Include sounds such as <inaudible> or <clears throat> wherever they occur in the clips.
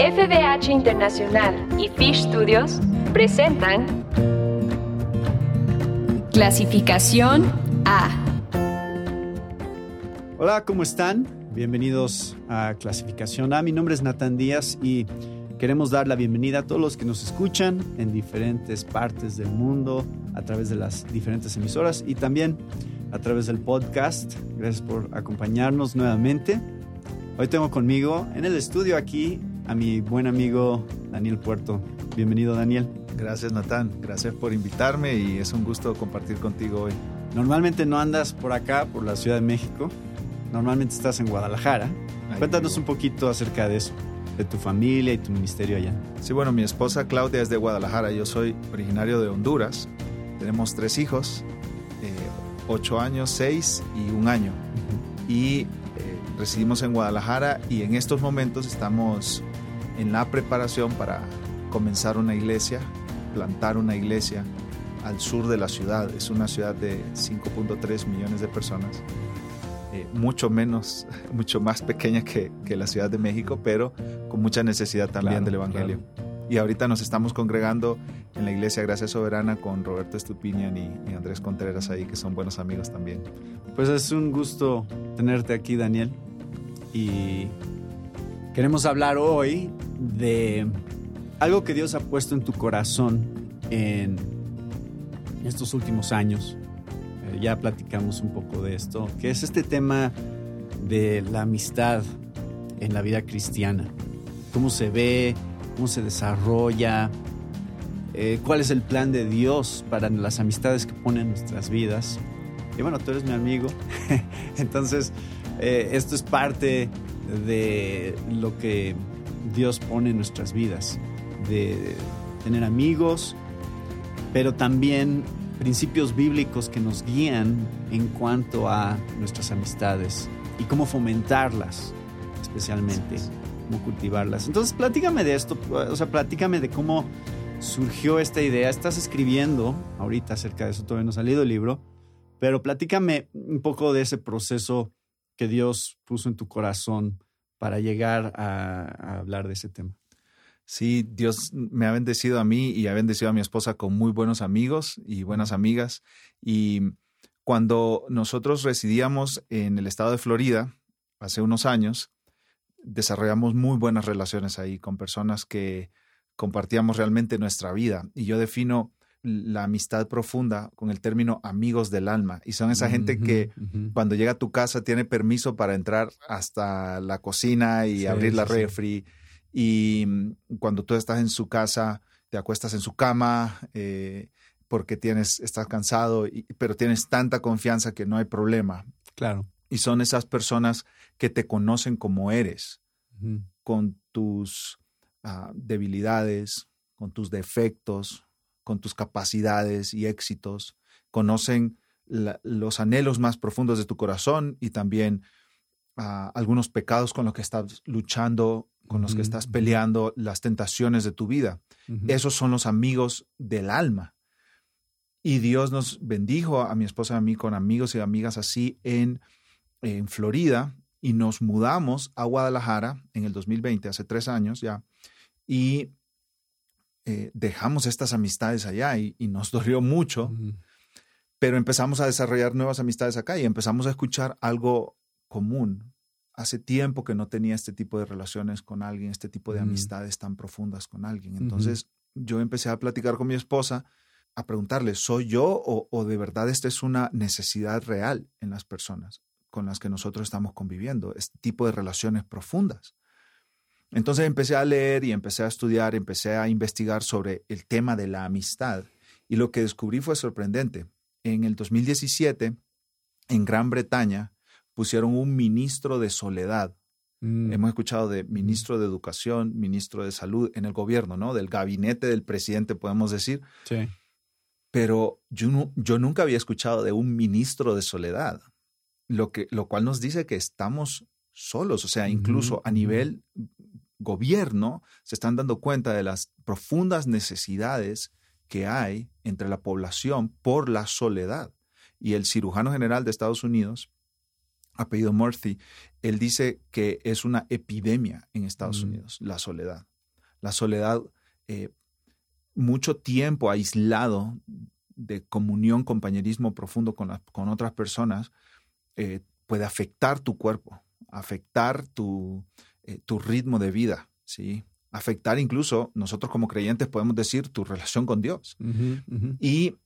FBH Internacional y Fish Studios presentan Clasificación A. Hola, ¿cómo están? Bienvenidos a Clasificación A. Mi nombre es Natán Díaz y queremos dar la bienvenida a todos los que nos escuchan en diferentes partes del mundo a través de las diferentes emisoras y también a través del podcast. Gracias por acompañarnos nuevamente. Hoy tengo conmigo en el estudio aquí a mi buen amigo Daniel Puerto. Bienvenido Daniel. Gracias Natán, gracias por invitarme y es un gusto compartir contigo hoy. Normalmente no andas por acá, por la Ciudad de México. Normalmente estás en Guadalajara. Cuéntanos un poquito acerca de eso, de tu familia y tu ministerio allá. Sí, bueno, mi esposa Claudia es de Guadalajara, yo soy originario de Honduras. Tenemos tres hijos, eh, ocho años, seis y un año. Y eh, residimos en Guadalajara y en estos momentos estamos en la preparación para comenzar una iglesia, plantar una iglesia al sur de la ciudad. Es una ciudad de 5.3 millones de personas, eh, mucho menos, <laughs> mucho más pequeña que, que, la Ciudad de México, pero con mucha necesidad también Claro, del Evangelio. Y ahorita nos estamos congregando en la iglesia Gracia Soberana con Roberto Estupinian y, y Andrés Contreras ahí, que son buenos amigos también. Pues es un gusto tenerte aquí, Daniel. Y queremos hablar hoy de algo que Dios ha puesto en tu corazón en estos últimos años. Eh, ya platicamos un poco de esto, que es este tema de la amistad en la vida cristiana. Cómo se ve, cómo se desarrolla, eh, cuál es el plan de Dios para las amistades que pone en nuestras vidas. Y bueno, tú eres mi amigo, <laughs> entonces eh, esto es parte de lo que Dios pone en nuestras vidas, de tener amigos, pero también principios bíblicos que nos guían en cuanto a nuestras amistades y cómo fomentarlas, especialmente, cómo cultivarlas. Entonces, platícame de esto, o sea, platícame de cómo surgió esta idea. Estás escribiendo ahorita acerca de eso, todavía no ha salido el libro, pero platícame un poco de ese proceso que Dios puso en tu corazón para llegar a, a hablar de ese tema. Sí, Dios me ha bendecido a mí y ha bendecido a mi esposa con muy buenos amigos y buenas amigas. Y cuando nosotros residíamos en el estado de Florida, hace unos años, desarrollamos muy buenas relaciones ahí con personas que compartíamos realmente nuestra vida. Y yo defino la amistad profunda con el término amigos del alma. Y son esa gente que Uh -huh. cuando llega a tu casa tiene permiso para entrar hasta la cocina y Sí, abrir la sí, sí. refri. Y mm, cuando tú estás en su casa, te acuestas en su cama eh, porque tienes, estás cansado, y- pero tienes tanta confianza que no hay problema. Claro. Y son esas personas que te conocen como eres, con tus ah, debilidades, con tus defectos, con tus capacidades y éxitos. Conocen la- los anhelos más profundos de tu corazón y también ah, algunos pecados con los que estás luchando, con los que estás peleando, las tentaciones de tu vida. Esos son los amigos del alma. Y Dios nos bendijo a mi esposa y a mí con amigos y amigas así en, en Florida y nos mudamos a Guadalajara en el 2020, hace tres años ya, y eh, dejamos estas amistades allá y, y nos <laughs> dolió mucho, pero empezamos a desarrollar nuevas amistades acá y empezamos a escuchar algo común. Hace tiempo que no tenía este tipo de relaciones con alguien, este tipo de amistades tan profundas con alguien. Entonces yo empecé a platicar con mi esposa, a preguntarle, ¿soy yo o, o de verdad esta es una necesidad real en las personas con las que nosotros estamos conviviendo, este tipo de relaciones profundas? Entonces empecé a leer y empecé a estudiar, empecé a investigar sobre el tema de la amistad y lo que descubrí fue sorprendente. En el 2017, en Gran Bretaña, pusieron un ministro de soledad. Mm. Hemos escuchado de ministro de educación, ministro de salud en el gobierno, ¿no? Del gabinete del presidente, podemos decir. Sí. Pero yo, nunca había escuchado de un ministro de soledad, lo, que, lo cual nos dice que estamos solos, o sea, incluso a ujú. nivel gobierno se están dando cuenta de las profundas necesidades que hay entre la población por la soledad. Y el cirujano general de Estados Unidos apellido Murphy, él dice que es una epidemia en Estados Mm. Unidos, la soledad. La soledad, eh, mucho tiempo aislado de comunión, compañerismo profundo con, con otras personas, eh, puede afectar tu cuerpo, afectar tu, eh, tu ritmo de vida, ¿sí? Afectar incluso, nosotros como creyentes podemos decir, tu relación con Dios. Y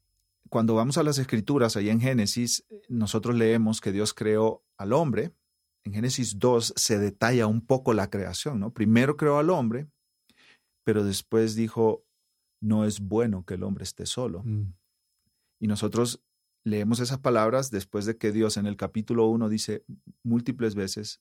cuando vamos a las escrituras, ahí en Génesis, eh, nosotros leemos que Dios creó al hombre. En Génesis 2 se detalla un poco la creación, ¿no? Primero creó al hombre, pero después dijo, no es bueno que el hombre esté solo. Mm. Y nosotros leemos esas palabras después de que Dios en el capítulo 1 dice múltiples veces,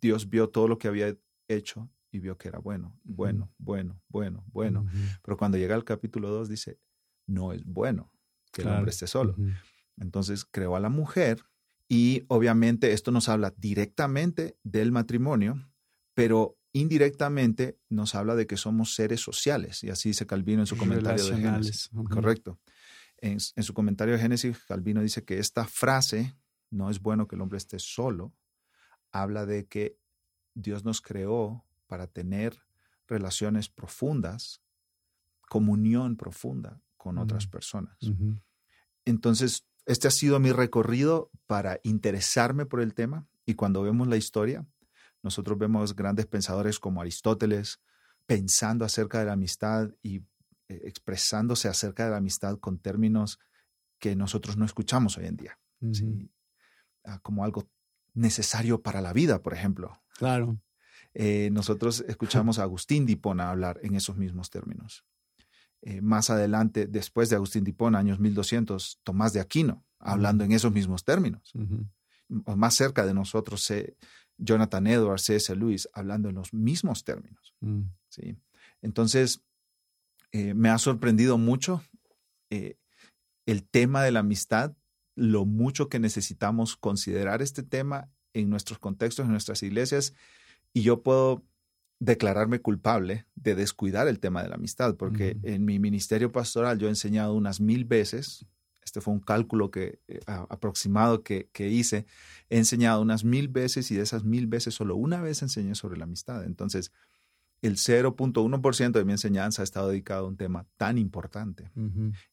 Dios vio todo lo que había hecho y vio que era bueno, bueno, bueno, bueno, bueno. Pero cuando llega al capítulo 2 dice, no es bueno que el hombre esté solo. Entonces creó a la mujer y obviamente esto nos habla directamente del matrimonio, pero indirectamente nos habla de que somos seres sociales. Y así dice Calvino en su comentario de Génesis. Correcto. En, en su comentario de Génesis, Calvino dice que esta frase, no es bueno que el hombre esté solo, habla de que Dios nos creó para tener relaciones profundas, comunión profunda con otras personas. Entonces, este ha sido mi recorrido para interesarme por el tema y cuando vemos la historia, nosotros vemos grandes pensadores como Aristóteles pensando acerca de la amistad y eh, expresándose acerca de la amistad con términos que nosotros no escuchamos hoy en día. Ah, como algo necesario para la vida, por ejemplo. Claro. Eh, nosotros escuchamos a Agustín de Hipona hablar en esos mismos términos. Eh, más adelante, después de Agustín de Hipona, años 1200, Tomás de Aquino, hablando en esos mismos términos. Más cerca de nosotros, eh, Jonathan Edwards, C.S. Lewis, hablando en los mismos términos. Mm. ¿sí? Entonces, eh, me ha sorprendido mucho el tema de la amistad, lo mucho que necesitamos considerar este tema en nuestros contextos, en nuestras iglesias, y yo puedo declararme culpable de descuidar el tema de la amistad, porque en mi ministerio pastoral yo he enseñado unas mil veces, este fue un cálculo que, eh, aproximado que, que hice, he enseñado unas mil veces y de esas mil veces solo una vez enseñé sobre la amistad. Entonces, el 0.1% de mi enseñanza ha estado dedicado a un tema tan importante.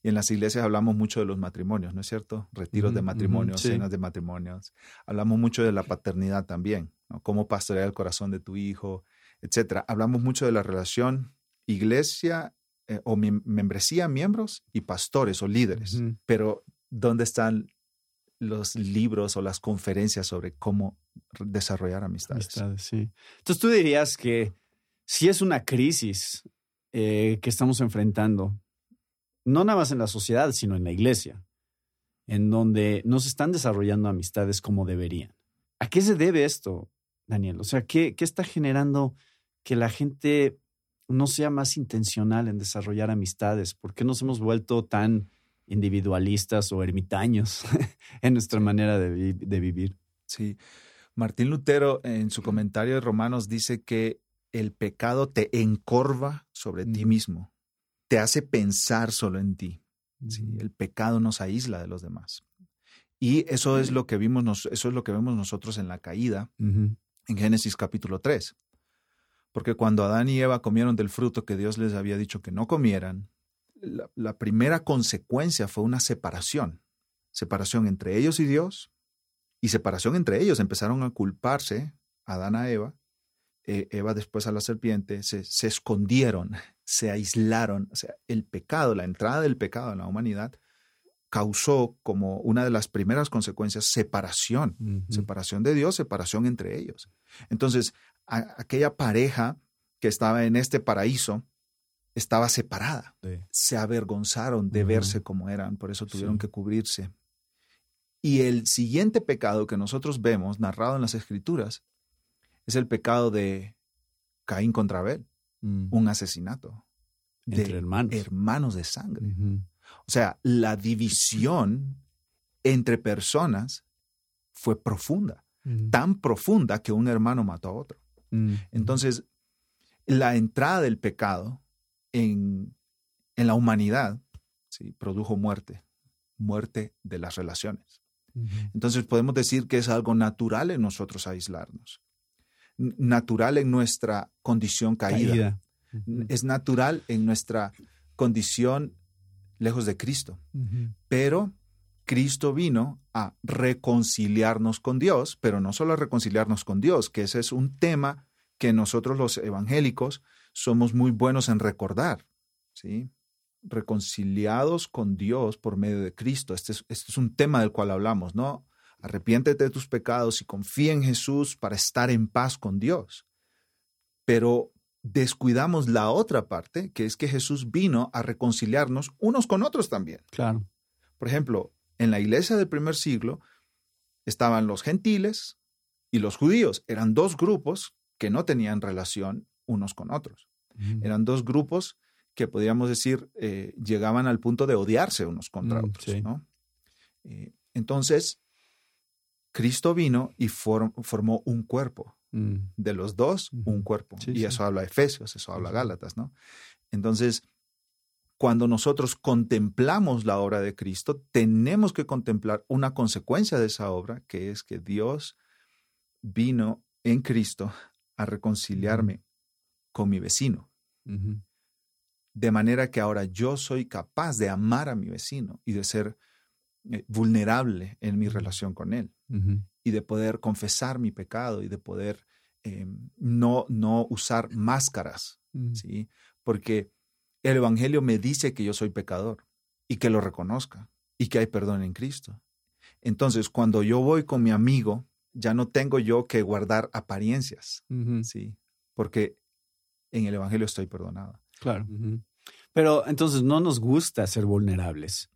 Y en las iglesias hablamos mucho de los matrimonios, ¿no es cierto? Retiros de matrimonios, sí. cenas de matrimonios. Hablamos mucho de la paternidad también, ¿no? Cómo pastorear el corazón de tu hijo, etcétera. Hablamos mucho de la relación iglesia eh, o membresía, miembros y pastores o líderes. Pero, ¿dónde están los libros o las conferencias sobre cómo desarrollar amistades? Amistades, sí. Entonces tú dirías que si es una crisis eh, que estamos enfrentando, no nada más en la sociedad, sino en la iglesia, en donde no se están desarrollando amistades como deberían. ¿A qué se debe esto, Daniel? O sea, ¿qué, qué está generando que la gente no sea más intencional en desarrollar amistades? ¿Por qué nos hemos vuelto tan individualistas o ermitaños <laughs> en nuestra manera de, vi- de vivir? Sí. Martín Lutero en su comentario de Romanos dice que el pecado te encorva sobre ti mismo, te hace pensar solo en ti. El pecado nos aísla de los demás. Y eso es lo que vimos, nos- eso es lo que vemos nosotros en la caída en Génesis capítulo 3. Porque cuando Adán y Eva comieron del fruto que Dios les había dicho que no comieran, la, la primera consecuencia fue una separación. Separación entre ellos y Dios y separación entre ellos. Empezaron a culparse, Adán a Eva, eh, Eva después a la serpiente, se, se escondieron, <laughs> se aislaron. O sea, el pecado, la entrada del pecado en la humanidad causó como una de las primeras consecuencias separación separación de Dios, separación entre ellos. Entonces, a- aquella pareja que estaba en este paraíso estaba separada. Sí. Se avergonzaron de verse como eran, por eso tuvieron Sí. que cubrirse. Y el siguiente pecado que nosotros vemos narrado en las escrituras es el pecado de Caín contra Abel, Mm. un asesinato de Entre hermanos. hermanos de sangre. O sea, la división entre personas fue profunda tan profunda que un hermano mató a otro. Mm. Entonces, la entrada del pecado en, en la humanidad ¿sí? produjo muerte, muerte de las relaciones. Entonces podemos decir que es algo natural en nosotros aislarnos, natural en nuestra condición caída, es natural en nuestra condición lejos de Cristo. Pero Cristo vino a reconciliarnos con Dios, pero no solo a reconciliarnos con Dios, que ese es un tema que nosotros los evangélicos somos muy buenos en recordar, ¿sí? Reconciliados con Dios por medio de Cristo. Este es, este es un tema del cual hablamos, ¿no? Arrepiéntete de tus pecados y confía en Jesús para estar en paz con Dios. Pero descuidamos la otra parte, que es que Jesús vino a reconciliarnos unos con otros también. Claro. Por ejemplo, en la iglesia del primer siglo estaban los gentiles y los judíos. Eran dos grupos que no tenían relación unos con otros. Eran dos grupos que podríamos decir eh, llegaban al punto de odiarse unos contra mm, otros. Eh, entonces, Cristo vino y formó un cuerpo. Mm. De los dos, un cuerpo. y eso habla de Efesios, eso habla Gálatas, ¿no? Entonces, cuando nosotros contemplamos la obra de Cristo, tenemos que contemplar una consecuencia de esa obra, que es que Dios vino en Cristo a reconciliarme con mi vecino. De manera que ahora yo soy capaz de amar a mi vecino y de ser eh, vulnerable en mi relación con él y de poder confesar mi pecado y de poder em, no, no usar máscaras, ¿sí? Porque el Evangelio me dice que yo soy pecador y que lo reconozca y que hay perdón en Cristo. Entonces, cuando yo voy con mi amigo, ya no tengo yo que guardar apariencias, ¿sí? Porque en el Evangelio estoy perdonado. Claro. Pero entonces no nos gusta ser vulnerables,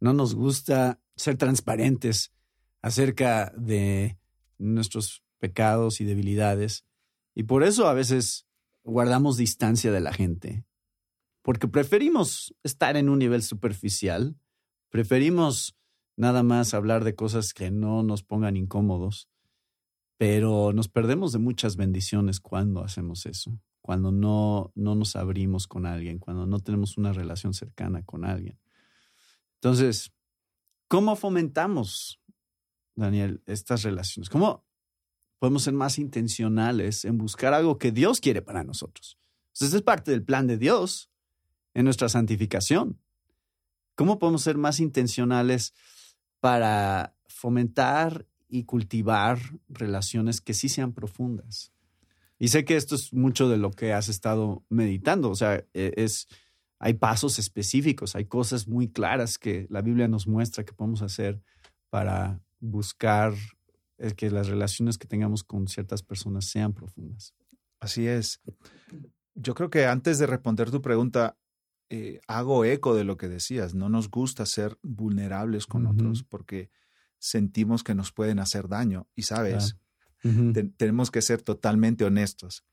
no nos gusta ser transparentes acerca de nuestros pecados y debilidades. Y por eso a veces guardamos distancia de la gente, porque preferimos estar en un nivel superficial, preferimos nada más hablar de cosas que no nos pongan incómodos, pero nos perdemos de muchas bendiciones cuando hacemos eso, cuando no, no nos abrimos con alguien, cuando no tenemos una relación cercana con alguien. Entonces, ¿cómo fomentamos Daniel, estas relaciones? ¿Cómo podemos ser más intencionales en buscar algo que Dios quiere para nosotros? Entonces, es parte del plan de Dios en nuestra santificación. ¿Cómo podemos ser más intencionales para fomentar y cultivar relaciones que sí sean profundas? Y sé que esto es mucho de lo que has estado meditando, o sea, e, es, hay pasos específicos, hay cosas muy claras que la Biblia nos muestra que podemos hacer para buscar que las relaciones que tengamos con ciertas personas sean profundas. Así es. Yo creo que antes de responder tu pregunta, eh, hago eco de lo que decías. No nos gusta ser vulnerables con otros porque sentimos que nos pueden hacer daño. Y sabes, tenemos que ser totalmente honestos.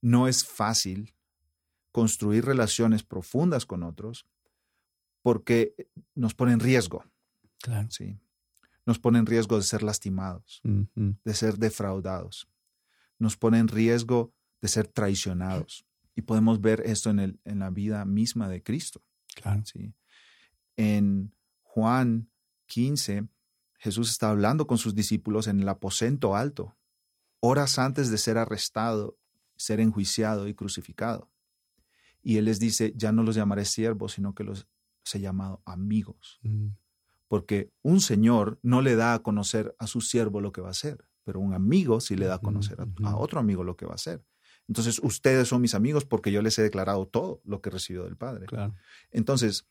No es fácil construir relaciones profundas con otros porque nos pone en riesgo. Claro. Sí nos pone en riesgo de ser lastimados, de ser defraudados, nos pone en riesgo de ser traicionados. Y podemos ver esto en, el, en la vida misma de Cristo. Claro. ¿sí? En Juan 15, Jesús está hablando con sus discípulos en el aposento alto, horas antes de ser arrestado, ser enjuiciado y crucificado. Y Él les dice, ya no los llamaré siervos, sino que los, he llamado amigos. Mm porque un señor no le da a conocer a su siervo lo que va a hacer, pero un amigo sí le da a conocer a, otro amigo lo que va a hacer. Entonces, ustedes son mis amigos porque yo les he declarado todo lo que recibió del Padre. Entonces,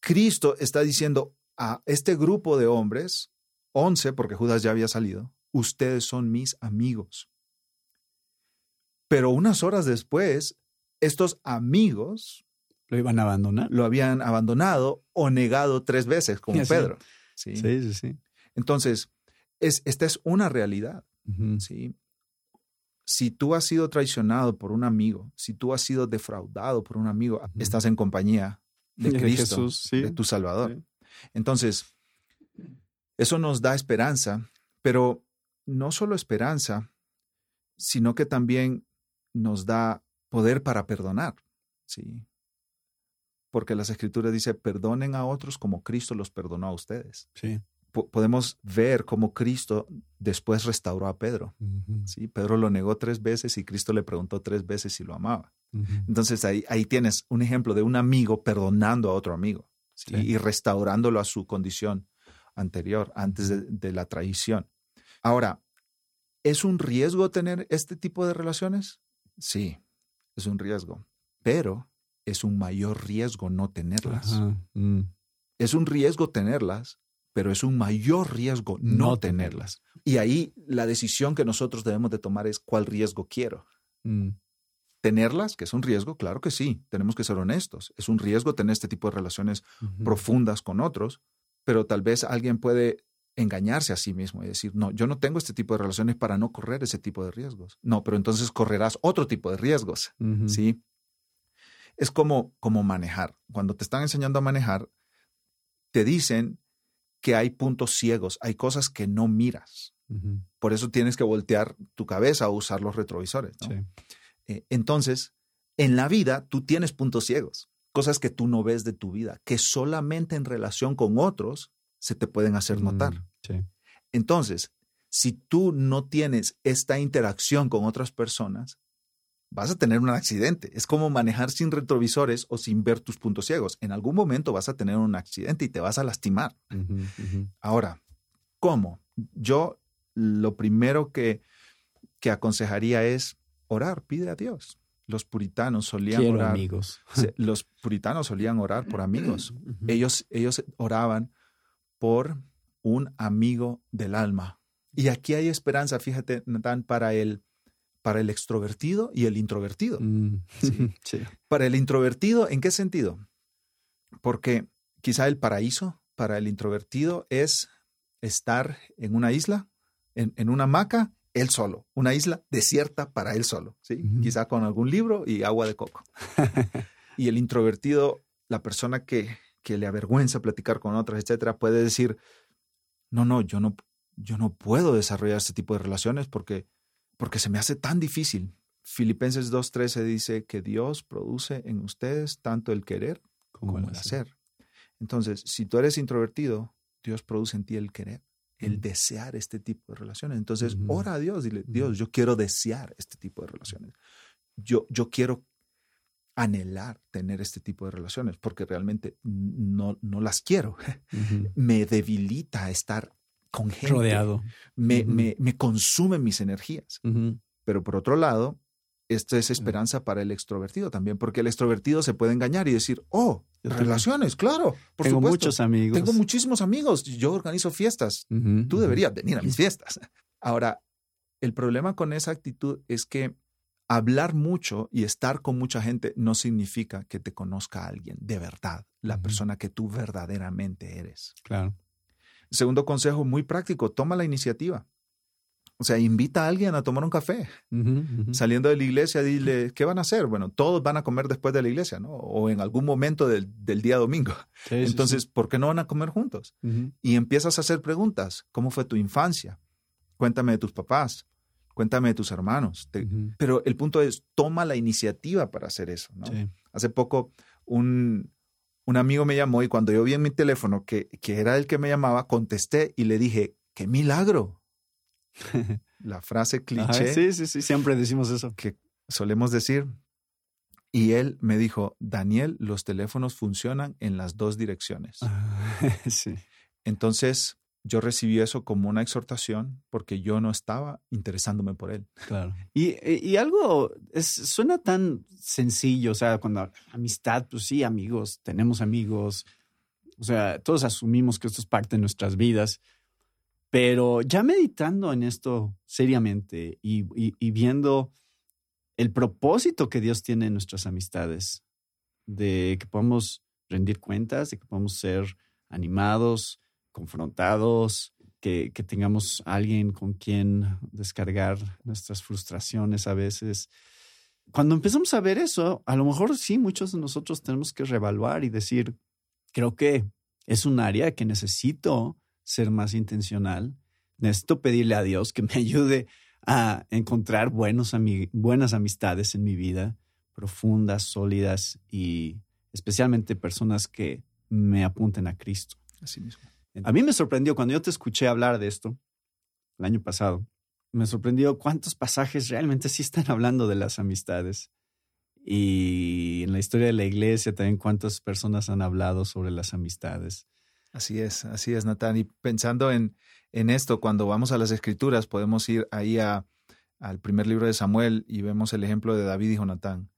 Cristo está diciendo a este grupo de hombres, once, porque Judas ya había salido, ustedes son mis amigos. Pero unas horas después, estos amigos lo iban a abandonar. Lo habían abandonado o negado tres veces, como Pedro. ¿sí? sí, sí, Entonces, es, esta es una realidad. ¿sí? Si tú has sido traicionado por un amigo, si tú has sido defraudado por un amigo, estás en compañía de <laughs> Cristo, de tu Salvador. Entonces, eso nos da esperanza, pero no solo esperanza, sino que también nos da poder para perdonar. ¿sí? Porque las escrituras dice, perdonen a otros como Cristo los perdonó a ustedes. Sí. podemos ver cómo Cristo después restauró a Pedro. ¿sí? Pedro lo negó tres veces y Cristo le preguntó tres veces si lo amaba. Entonces ahí, ahí tienes un ejemplo de un amigo perdonando a otro amigo y restaurándolo a su condición anterior, antes de, la traición. Ahora, ¿es un riesgo tener este tipo de relaciones? Sí, es un riesgo, pero es un mayor riesgo no tenerlas. Mm. Es un riesgo tenerlas, pero es un mayor riesgo no, tenerlas. Y ahí la decisión que nosotros debemos de tomar es cuál riesgo quiero. Mm. Tenerlas, que es un riesgo, claro que sí, tenemos que ser honestos. Es un riesgo tener este tipo de relaciones profundas con otros, pero tal vez alguien puede engañarse a sí mismo y decir, no, yo no tengo este tipo de relaciones para no correr ese tipo de riesgos. No, pero entonces correrás otro tipo de riesgos, ¿sí? Es como, como manejar. Cuando te están enseñando a manejar, te dicen que hay puntos ciegos, hay cosas que no miras. Por eso tienes que voltear tu cabeza o usar los retrovisores. Eh, entonces, en la vida tú tienes puntos ciegos, cosas que tú no ves de tu vida, que solamente en relación con otros se te pueden hacer notar. Mm, entonces, si tú no tienes esta interacción con otras personas, vas a tener un accidente. Es como manejar sin retrovisores o sin ver tus puntos ciegos. En algún momento vas a tener un accidente y te vas a lastimar. Ahora, ¿cómo? Yo lo primero que, que aconsejaría es orar, pide a Dios. Los puritanos solían orar. amigos. Los puritanos solían orar por amigos. <clears throat> ellos, ellos oraban por un amigo del alma. Y aquí hay esperanza, fíjate, Natán, para el para el extrovertido y el introvertido. Mm, <laughs> para el introvertido, ¿en qué sentido? Porque quizá el paraíso para el introvertido es estar en una isla, en, una hamaca, él solo, una isla desierta para él solo, ¿sí? quizá con algún libro y agua de coco. <laughs> y el introvertido, la persona que, que le avergüenza platicar con otras, etcétera, puede decir, no, no, yo no, yo no puedo desarrollar este tipo de relaciones porque porque se me hace tan difícil. Filipenses 2.13 dice que Dios produce en ustedes tanto el querer como, el hacer. Entonces, si tú eres introvertido, Dios produce en ti el querer, el desear este tipo de relaciones. Entonces, ora a Dios, dile, Dios, yo quiero desear este tipo de relaciones. Yo, yo quiero anhelar tener este tipo de relaciones porque realmente no, no las quiero. <laughs> Me debilita estar con gente. Rodeado. Me, me, me consumen mis energías. Pero por otro lado, esto es esperanza para el extrovertido también, porque el extrovertido se puede engañar y decir, oh, relaciones, claro, por Tengo muchos amigos. Tengo muchísimos amigos, yo organizo fiestas, tú deberías venir a mis <laughs> fiestas. Ahora, el problema con esa actitud es que hablar mucho y estar con mucha gente no significa que te conozca alguien de verdad, la persona que tú verdaderamente eres. Claro. Segundo consejo, muy práctico, toma la iniciativa. O sea, invita a alguien a tomar un café. Saliendo de la iglesia, dile, ¿qué van a hacer? Bueno, todos van a comer después de la iglesia, ¿no? O en algún momento del, día domingo. Entonces, ¿por qué no van a comer juntos? Y empiezas a hacer preguntas. ¿Cómo fue tu infancia? Cuéntame de tus papás. Cuéntame de tus hermanos. Pero el punto es, toma la iniciativa para hacer eso, ¿no? Hace poco, un, un amigo me llamó y cuando yo vi en mi teléfono que, que era el que me llamaba, contesté y le dije, ¡qué milagro! <laughs> La frase cliché. sí, sí, sí, siempre decimos eso. Que solemos decir. Y él me dijo, Daniel, los teléfonos funcionan en las dos direcciones. <laughs> sí. Entonces, yo recibí eso como una exhortación porque yo no estaba interesándome por él. Claro. <laughs> Y, y algo es, suena tan sencillo, o sea, cuando amistad, pues sí, amigos, tenemos amigos, o sea, todos asumimos que esto es parte de nuestras vidas, pero ya meditando en esto seriamente y, y viendo el propósito que Dios tiene en nuestras amistades, de que podamos rendir cuentas, de que podamos ser animados, confrontados, que, tengamos alguien con quien descargar nuestras frustraciones a veces. Cuando empezamos a ver eso, a lo mejor sí, muchos de nosotros tenemos que reevaluar y decir, creo que es un área que necesito ser más intencional. Necesito pedirle a Dios que me <laughs> ayude a encontrar buenos buenas amistades en mi vida, profundas, sólidas y especialmente personas que me apunten a Cristo. Así mismo. A mí me sorprendió cuando yo te escuché hablar de esto el año pasado. Me sorprendió cuántos pasajes realmente sí están hablando de las amistades. Y en la historia de la iglesia también cuántas personas han hablado sobre las amistades. Así es, así es, Natán. Y pensando en, en esto, cuando vamos a las escrituras, podemos ir ahí a, al primer libro de Samuel y vemos el ejemplo de David y Jonatán,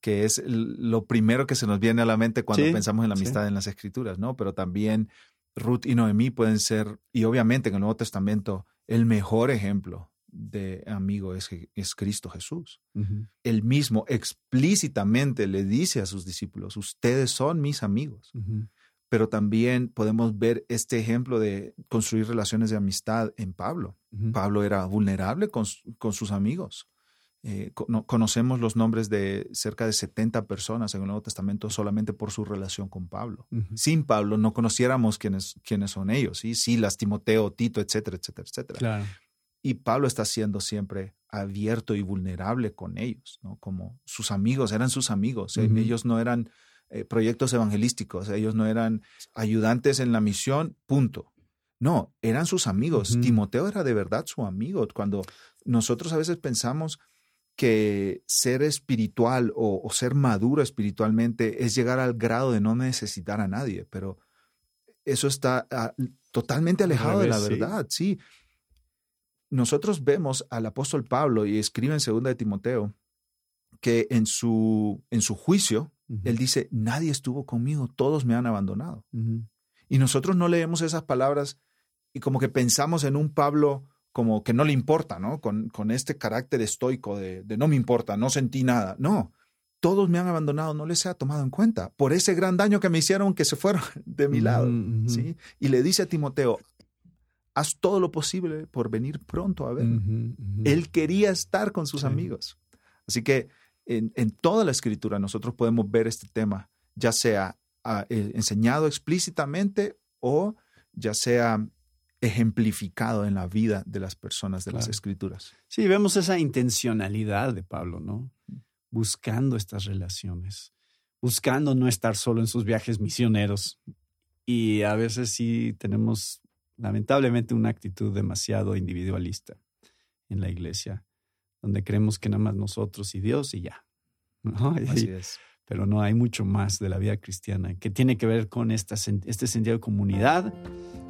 que es lo primero que se nos viene a la mente cuando pensamos en la amistad en las escrituras, ¿no? Pero también Ruth y Noemí pueden ser, y obviamente en el Nuevo Testamento, el mejor ejemplo de amigo es, es Cristo Jesús. Él mismo explícitamente le dice a sus discípulos, ustedes son mis amigos. Pero también podemos ver este ejemplo de construir relaciones de amistad en Pablo. Pablo era vulnerable con, sus amigos. Eh, conocemos los nombres de cerca de 70 personas en el Nuevo Testamento solamente por su relación con Pablo. Sin Pablo no conociéramos quiénes, quiénes son ellos, ¿sí? Silas, Timoteo, Tito, etcétera, etcétera, etcétera. Claro. Y Pablo está siendo siempre abierto y vulnerable con ellos, ¿no? Como sus amigos, eran sus amigos. Ellos no eran eh, proyectos evangelísticos, ellos no eran ayudantes en la misión, punto. No, eran sus amigos. Timoteo era de verdad su amigo. Cuando nosotros a veces pensamos que ser espiritual o, ser maduro espiritualmente es llegar al grado de no necesitar a nadie, pero eso está ah, totalmente alejado de la verdad, sí. Nosotros vemos al apóstol Pablo y escribe en segunda de Timoteo que en su, en su juicio, él dice, nadie estuvo conmigo, todos me han abandonado. Y nosotros no leemos esas palabras y como que pensamos en un Pablo como que no le importa, ¿no? Con, con este carácter estoico de, de, no me importa, no sentí nada. No, todos me han abandonado, no les ha tomado en cuenta por ese gran daño que me hicieron que se fueron <laughs> de mi lado. ¿sí? Y le dice a Timoteo, haz todo lo posible por venir pronto a ver. Él quería estar con sus amigos. Así que en, toda la escritura nosotros podemos ver este tema, ya sea ah, eh, enseñado explícitamente o ya sea ejemplificado en la vida de las personas de las escrituras. Sí, vemos esa intencionalidad de Pablo, ¿no? Buscando estas relaciones, buscando no estar solo en sus viajes misioneros. Y a veces sí tenemos lamentablemente una actitud demasiado individualista en la iglesia, donde creemos que nada más nosotros y Dios y ya. <laughs> Así es. Pero no, hay mucho más de la vida cristiana que tiene que ver con esta, este sentido de comunidad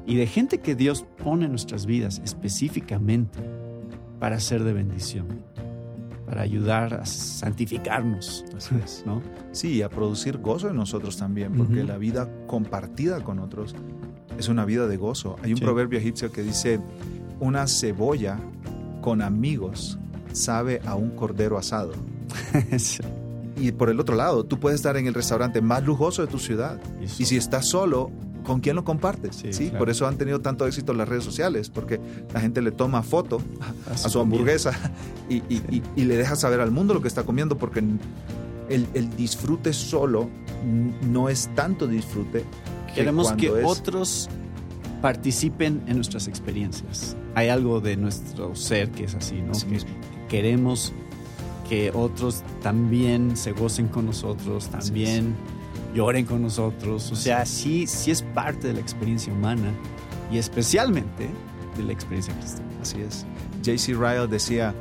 y de gente que Dios pone en nuestras vidas específicamente para ser de bendición, para ayudar a santificarnos. Así es. ¿no? Sí, a producir gozo en nosotros también, porque la vida compartida con otros es una vida de gozo. Hay un proverbio egipcio que dice, una cebolla con amigos sabe a un cordero asado. <laughs> y por el otro lado, tú puedes estar en el restaurante más lujoso de tu ciudad. Y si estás solo, ¿con quién lo compartes? Sí, Por eso han tenido tanto éxito las redes sociales, porque la gente le toma foto <laughs> a, su hamburguesa <laughs> y, le deja saber al mundo lo que está comiendo, porque el, el disfrute solo no es tanto disfrute Queremos que otros participen en nuestras experiencias. Hay algo de nuestro ser que es así, ¿no? queremos que otros también se gocen con nosotros, también lloren con nosotros. O sea, sí, sí es parte de la experiencia humana y especialmente de la experiencia cristiana. Así es. J.C. Ryle decía,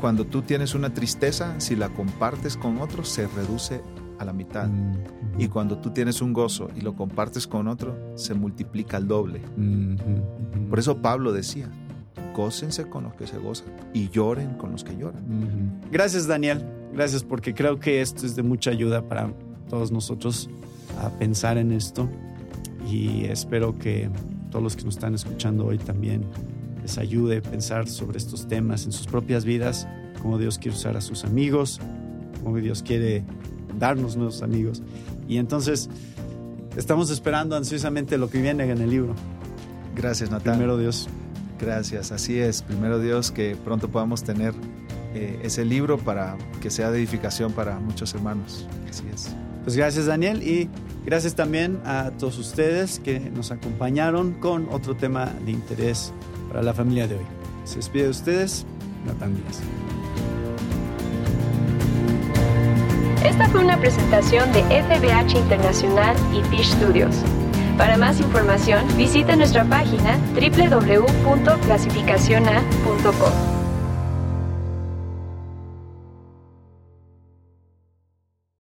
cuando tú tienes una tristeza, si la compartes con otros, se reduce a la mitad. Mm, y cuando tú tienes un gozo y lo compartes con otro, se multiplica al doble. Por eso Pablo decía, gócense con los que se gozan y lloren con los que lloran. Gracias Daniel, gracias porque creo que esto es de mucha ayuda para todos nosotros a pensar en esto y espero que todos los que nos están escuchando hoy también les ayude a pensar sobre estos temas en sus propias vidas, cómo Dios quiere usar a sus amigos, cómo Dios quiere darnos nuevos amigos. Y entonces estamos esperando ansiosamente lo que viene en el libro. Gracias, Natal. Primero Dios. Gracias, así es. Primero Dios, que pronto podamos tener eh, ese libro para que sea de edificación para muchos hermanos. Así es. Pues gracias, Daniel, y gracias también a todos ustedes que nos acompañaron con otro tema de interés para la familia de hoy. Se despide de ustedes, Natán Díaz. Esta fue una presentación de FBH Internacional y Fish Studios. Para más información, visita nuestra página www.clasificaciona.com.